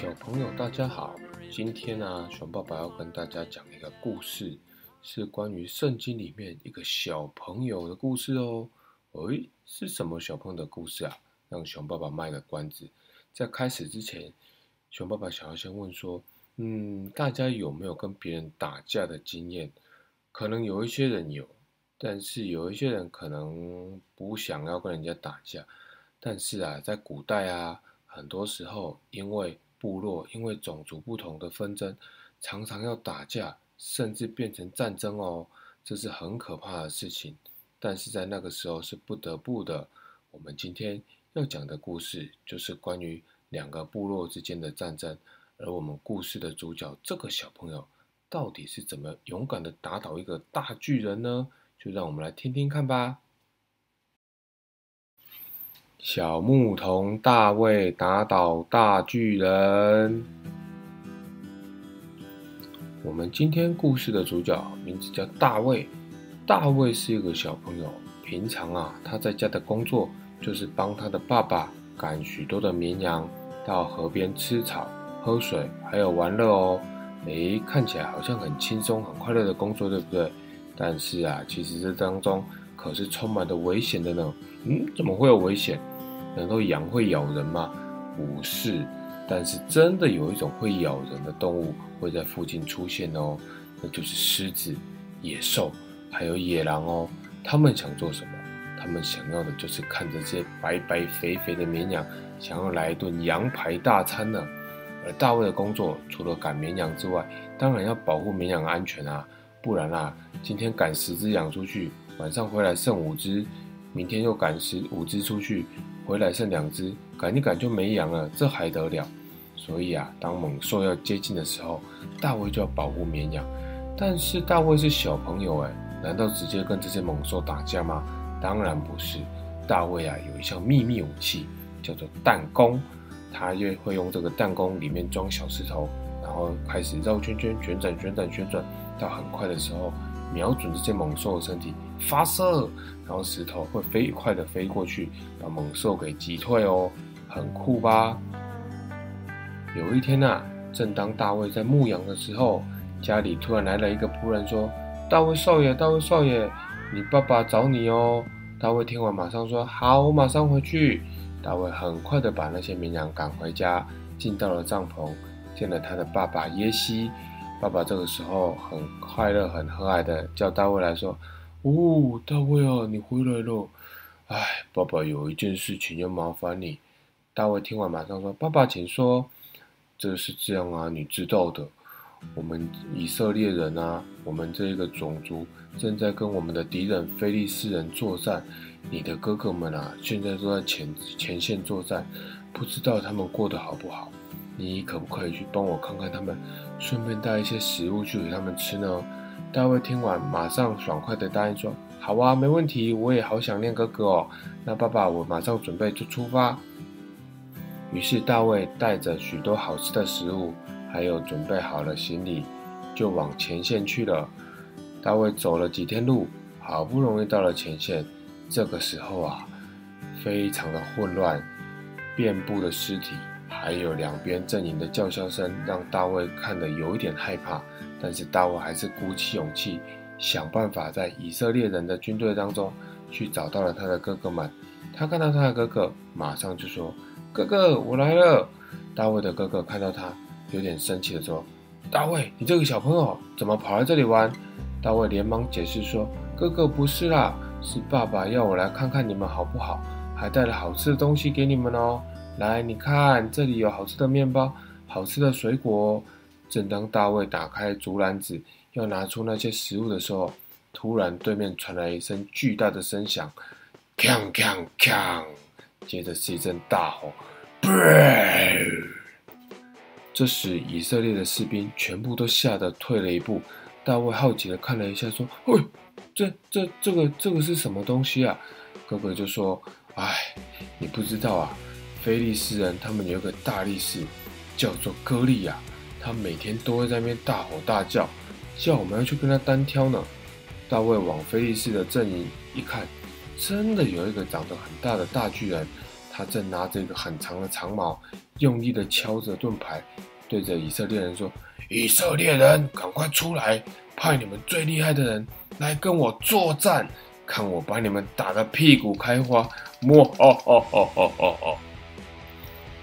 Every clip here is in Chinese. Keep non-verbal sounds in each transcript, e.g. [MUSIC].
小朋友，大家好！今天呢，熊爸爸要跟大家讲一个故事，是关于圣经里面一个小朋友的故事哦。诶，是什么小朋友的故事啊？让熊爸爸卖个关子。在开始之前，熊爸爸想要先问说：嗯，大家有没有跟别人打架的经验？可能有一些人有，但是有一些人可能不想要跟人家打架。但是啊，在古代啊，很多时候因为部落因为种族不同的纷争，常常要打架，甚至变成战争哦，这是很可怕的事情。但是在那个时候是不得不的。我们今天要讲的故事就是关于两个部落之间的战争，而我们故事的主角这个小朋友到底是怎么勇敢的打倒一个大巨人呢？就让我们来听听看吧。小牧童大卫打倒大巨人。我们今天故事的主角名字叫大卫。大卫是一个小朋友，平常啊，他在家的工作就是帮他的爸爸赶许多的绵羊到河边吃草、喝水，还有玩乐哦。诶，看起来好像很轻松、很快乐的工作，对不对？但是啊，其实这当中可是充满着危险的呢。嗯，怎么会有危险？难道羊会咬人吗？不是，但是真的有一种会咬人的动物会在附近出现哦，那就是狮子、野兽还有野狼哦。他们想做什么？他们想要的就是看着这些白白肥肥的绵羊，想要来一顿羊排大餐呢。而大卫的工作除了赶绵羊之外，当然要保护绵羊安全啊，不然啊，今天赶十只羊出去，晚上回来剩五只。明天又赶十五只出去，回来剩两只，赶一赶就没羊了，这还得了？所以啊，当猛兽要接近的时候，大卫就要保护绵羊。但是大卫是小朋友哎，难道直接跟这些猛兽打架吗？当然不是。大卫啊，有一项秘密武器，叫做弹弓。他就会用这个弹弓里面装小石头，然后开始绕圈圈、旋转、旋转、旋转，到很快的时候，瞄准这些猛兽的身体发射。然后石头会飞快的飞过去，把猛兽给击退哦，很酷吧？有一天呐，正当大卫在牧羊的时候，家里突然来了一个仆人，说：“大卫少爷，大卫少爷，你爸爸找你哦。”大卫听完，马上说：“好，我马上回去。”大卫很快的把那些绵羊赶回家，进到了帐篷，见了他的爸爸耶西。爸爸这个时候很快乐、很和蔼的叫大卫来说。哦，大卫啊，你回来了！哎，爸爸有一件事情要麻烦你。大卫听完，马上说：“爸爸，请说。”这是这样啊，你知道的，我们以色列人啊，我们这个种族正在跟我们的敌人非利士人作战。你的哥哥们啊，现在都在前前线作战，不知道他们过得好不好？你可不可以去帮我看看他们，顺便带一些食物去给他们吃呢？大卫听完，马上爽快地答应说：“好啊，没问题，我也好想念哥哥哦。那爸爸，我马上准备就出发。”于是大卫带着许多好吃的食物，还有准备好了行李，就往前线去了。大卫走了几天路，好不容易到了前线。这个时候啊，非常的混乱，遍布的尸体，还有两边阵营的叫嚣声，让大卫看得有一点害怕。但是大卫还是鼓起勇气，想办法在以色列人的军队当中去找到了他的哥哥们。他看到他的哥哥，马上就说：“哥哥，我来了。”大卫的哥哥看到他，有点生气的说：“大卫，你这个小朋友怎么跑来这里玩？”大卫连忙解释说：“哥哥不是啦，是爸爸要我来看看你们好不好，还带了好吃的东西给你们哦。来，你看这里有好吃的面包，好吃的水果。”正当大卫打开竹篮子要拿出那些食物的时候，突然对面传来一声巨大的声响，锵锵锵！接着是一阵大吼，这时以色列的士兵全部都吓得退了一步。大卫好奇的看了一下，说：“喂，这、这、这个、这个是什么东西啊？”哥哥就说：“哎，你不知道啊，菲利斯人他们有一个大力士，叫做歌利亚。”他每天都会在那边大吼大叫，叫我们要去跟他单挑呢。大卫往菲利士的阵营一看，真的有一个长得很大的大巨人，他正拿着一个很长的长矛，用力的敲着盾牌，对着以色列人说：“以色列人，赶快出来，派你们最厉害的人来跟我作战，看我把你们打得屁股开花！”摸哦哦哦哦哦哦！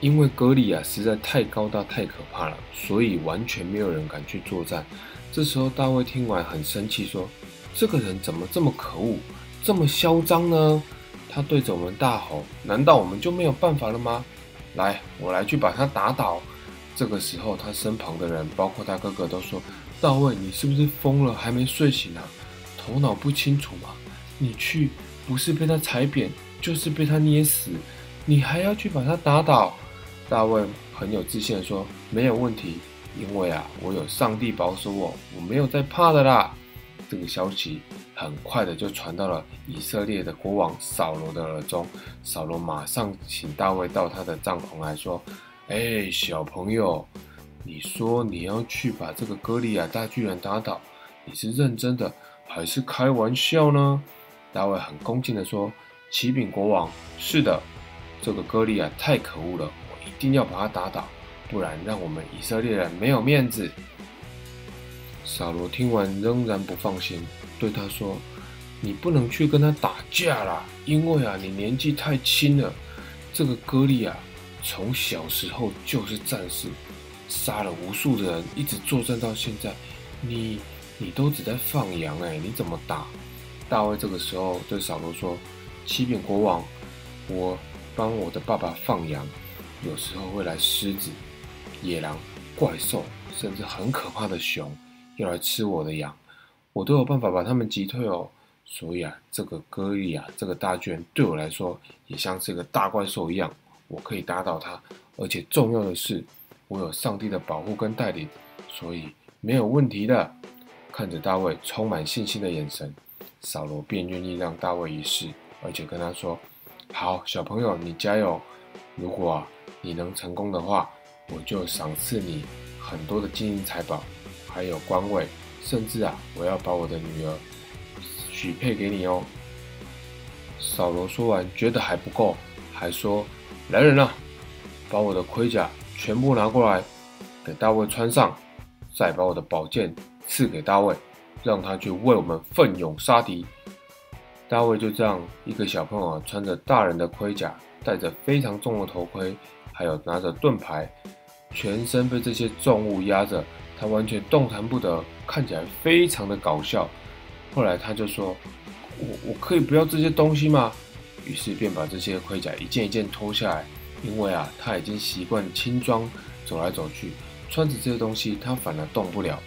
因为格利亚实在太高大、太可怕了，所以完全没有人敢去作战。这时候大卫听完很生气，说：“这个人怎么这么可恶，这么嚣张呢？他对着我们大吼，难道我们就没有办法了吗？来，我来去把他打倒。”这个时候，他身旁的人，包括他哥哥，都说：“大卫，你是不是疯了？还没睡醒啊？头脑不清楚吗？你去不是被他踩扁，就是被他捏死，你还要去把他打倒？”大卫很有自信地说：“没有问题。”因为啊，我有上帝保守我，我没有在怕的啦。这个消息很快的就传到了以色列的国王扫罗的耳中。扫罗马上请大卫到他的帐篷来说：“哎，小朋友，你说你要去把这个歌利亚大巨人打倒，你是认真的还是开玩笑呢？”大卫很恭敬的说：“启禀国王，是的，这个歌利亚太可恶了，一定要把他打倒。”不然让我们以色列人没有面子。扫罗听完仍然不放心，对他说：“你不能去跟他打架啦，因为啊，你年纪太轻了。这个歌利亚从小时候就是战士，杀了无数的人，一直作战到现在。你你都只在放羊哎，你怎么打？”大卫这个时候对扫罗说：“启禀国王，我帮我的爸爸放羊，有时候会来狮子。”野狼、怪兽，甚至很可怕的熊，要来吃我的羊，我都有办法把他们击退哦。所以啊，这个歌利亚这个大巨人对我来说，也像是一个大怪兽一样，我可以打倒他。而且重要的是，我有上帝的保护跟带领，所以没有问题的。看着大卫充满信心的眼神，扫罗便愿意让大卫一试，而且跟他说：“好，小朋友，你加油！如果你能成功的话。”我就赏赐你很多的金银财宝，还有官位，甚至啊，我要把我的女儿许配给你哦。扫罗说完，觉得还不够，还说：“来人啊，把我的盔甲全部拿过来，给大卫穿上，再把我的宝剑赐给大卫，让他去为我们奋勇杀敌。”大卫就这样，一个小朋友穿着大人的盔甲，戴着非常重的头盔，还有拿着盾牌。全身被这些重物压着，他完全动弹不得，看起来非常的搞笑。后来他就说：“我我可以不要这些东西吗？”于是便把这些盔甲一件一件脱下来，因为啊他已经习惯轻装走来走去，穿着这些东西他反而动不了。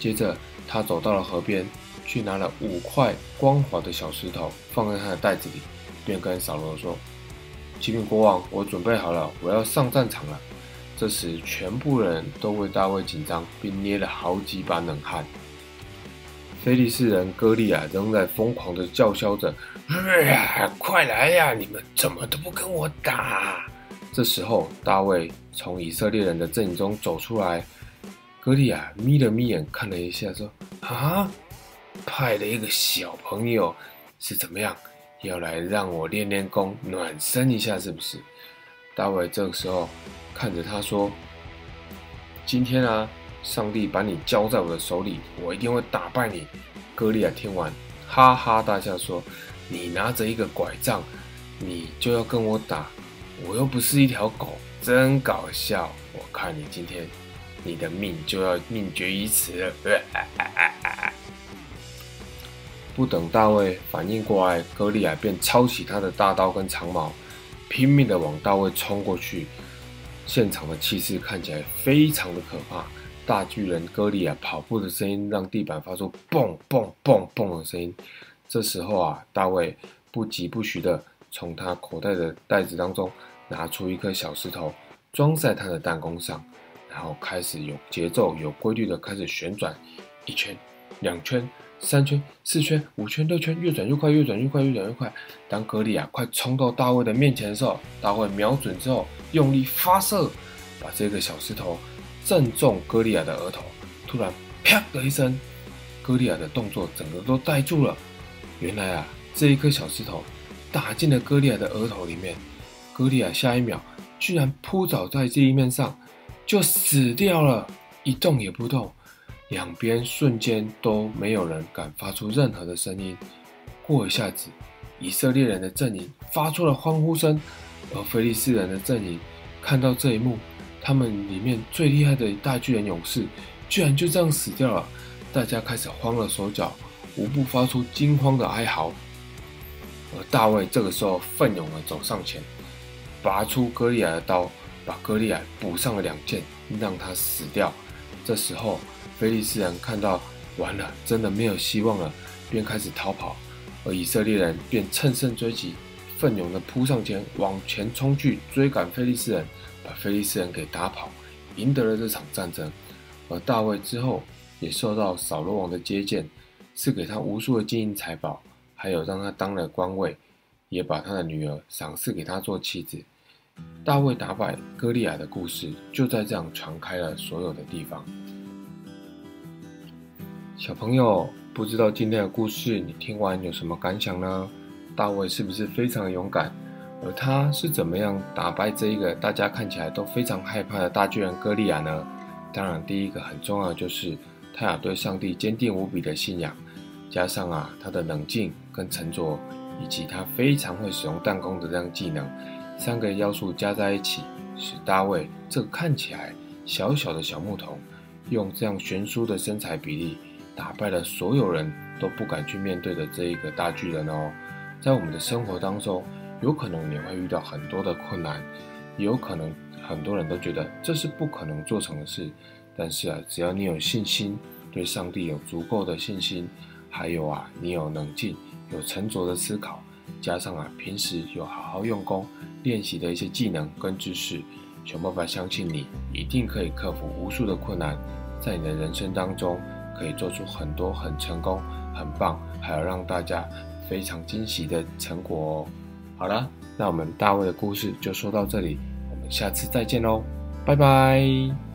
接着他走到了河边，去拿了五块光滑的小石头放在他的袋子里，便跟扫罗说。启禀国王，我准备好了，我要上战场了。这时，全部人都为大卫紧张，并捏了好几把冷汗。菲利士人歌利亚仍在疯狂地叫嚣着：“快来呀！你们怎么都不跟我打？”这时候，大卫从以色列人的阵营中走出来。歌利亚眯了眯眼，看了一下，说：“啊，派了一个小朋友，是怎么样？”要来让我练练功，暖身一下，是不是？大卫这个时候看着他说：“今天啊，上帝把你交在我的手里，我一定会打败你。”歌利亚听完，哈哈大笑说：“你拿着一个拐杖，你就要跟我打？我又不是一条狗，真搞笑！我看你今天，你的命就要命绝于此了。” [LAUGHS] 不等大卫反应过来，歌利亚便抄起他的大刀跟长矛，拼命地往大卫冲过去。现场的气势看起来非常的可怕。大巨人歌利亚跑步的声音让地板发出蹦蹦蹦蹦的声音。这时候啊，大卫不疾不徐地从他口袋的袋子当中拿出一颗小石头，装在他的弹弓上，然后开始有节奏、有规律的开始旋转，一圈、两圈。三圈、四圈、五圈、六圈，越转越快，越转越快，越转越快。当格利亚快冲到大卫的面前的时候，大卫瞄准之后，用力发射，把这个小石头正中格利亚的额头。突然，啪的一声，格利亚的动作整个都呆住了。原来啊，这一颗小石头打进了格利亚的额头里面。格利亚下一秒居然扑倒在地面上，就死掉了，一动也不动。两边瞬间都没有人敢发出任何的声音。过一下子，以色列人的阵营发出了欢呼声，而菲利斯人的阵营看到这一幕，他们里面最厉害的一大巨人勇士居然就这样死掉了。大家开始慌了手脚，无不发出惊慌的哀嚎。而大卫这个时候奋勇地走上前，拔出歌利亚的刀，把歌利亚补上了两剑，让他死掉。这时候。菲利斯人看到完了，真的没有希望了，便开始逃跑，而以色列人便乘胜追击，奋勇地扑上前，往前冲去追赶菲利斯人，把菲利斯人给打跑，赢得了这场战争。而大卫之后也受到扫罗王的接见，赐给他无数的金银财宝，还有让他当了官位，也把他的女儿赏赐给他做妻子。大卫打败歌利亚的故事就在这样传开了所有的地方。小朋友，不知道今天的故事你听完有什么感想呢？大卫是不是非常勇敢？而他是怎么样打败这一个大家看起来都非常害怕的大巨人歌利亚呢？当然，第一个很重要的就是他有对上帝坚定无比的信仰，加上啊他的冷静跟沉着，以及他非常会使用弹弓的这样技能，三个要素加在一起，使大卫这个看起来小小的小木桶，用这样悬殊的身材比例。打败了所有人都不敢去面对的这一个大巨人哦，在我们的生活当中，有可能你会遇到很多的困难，也有可能很多人都觉得这是不可能做成的事。但是啊，只要你有信心，对上帝有足够的信心，还有啊，你有冷静、有沉着的思考，加上啊，平时有好好用功练习的一些技能跟知识，想办法相信你一定可以克服无数的困难，在你的人生当中。可以做出很多很成功、很棒，还有让大家非常惊喜的成果哦。好了，那我们大卫的故事就说到这里，我们下次再见喽，拜拜。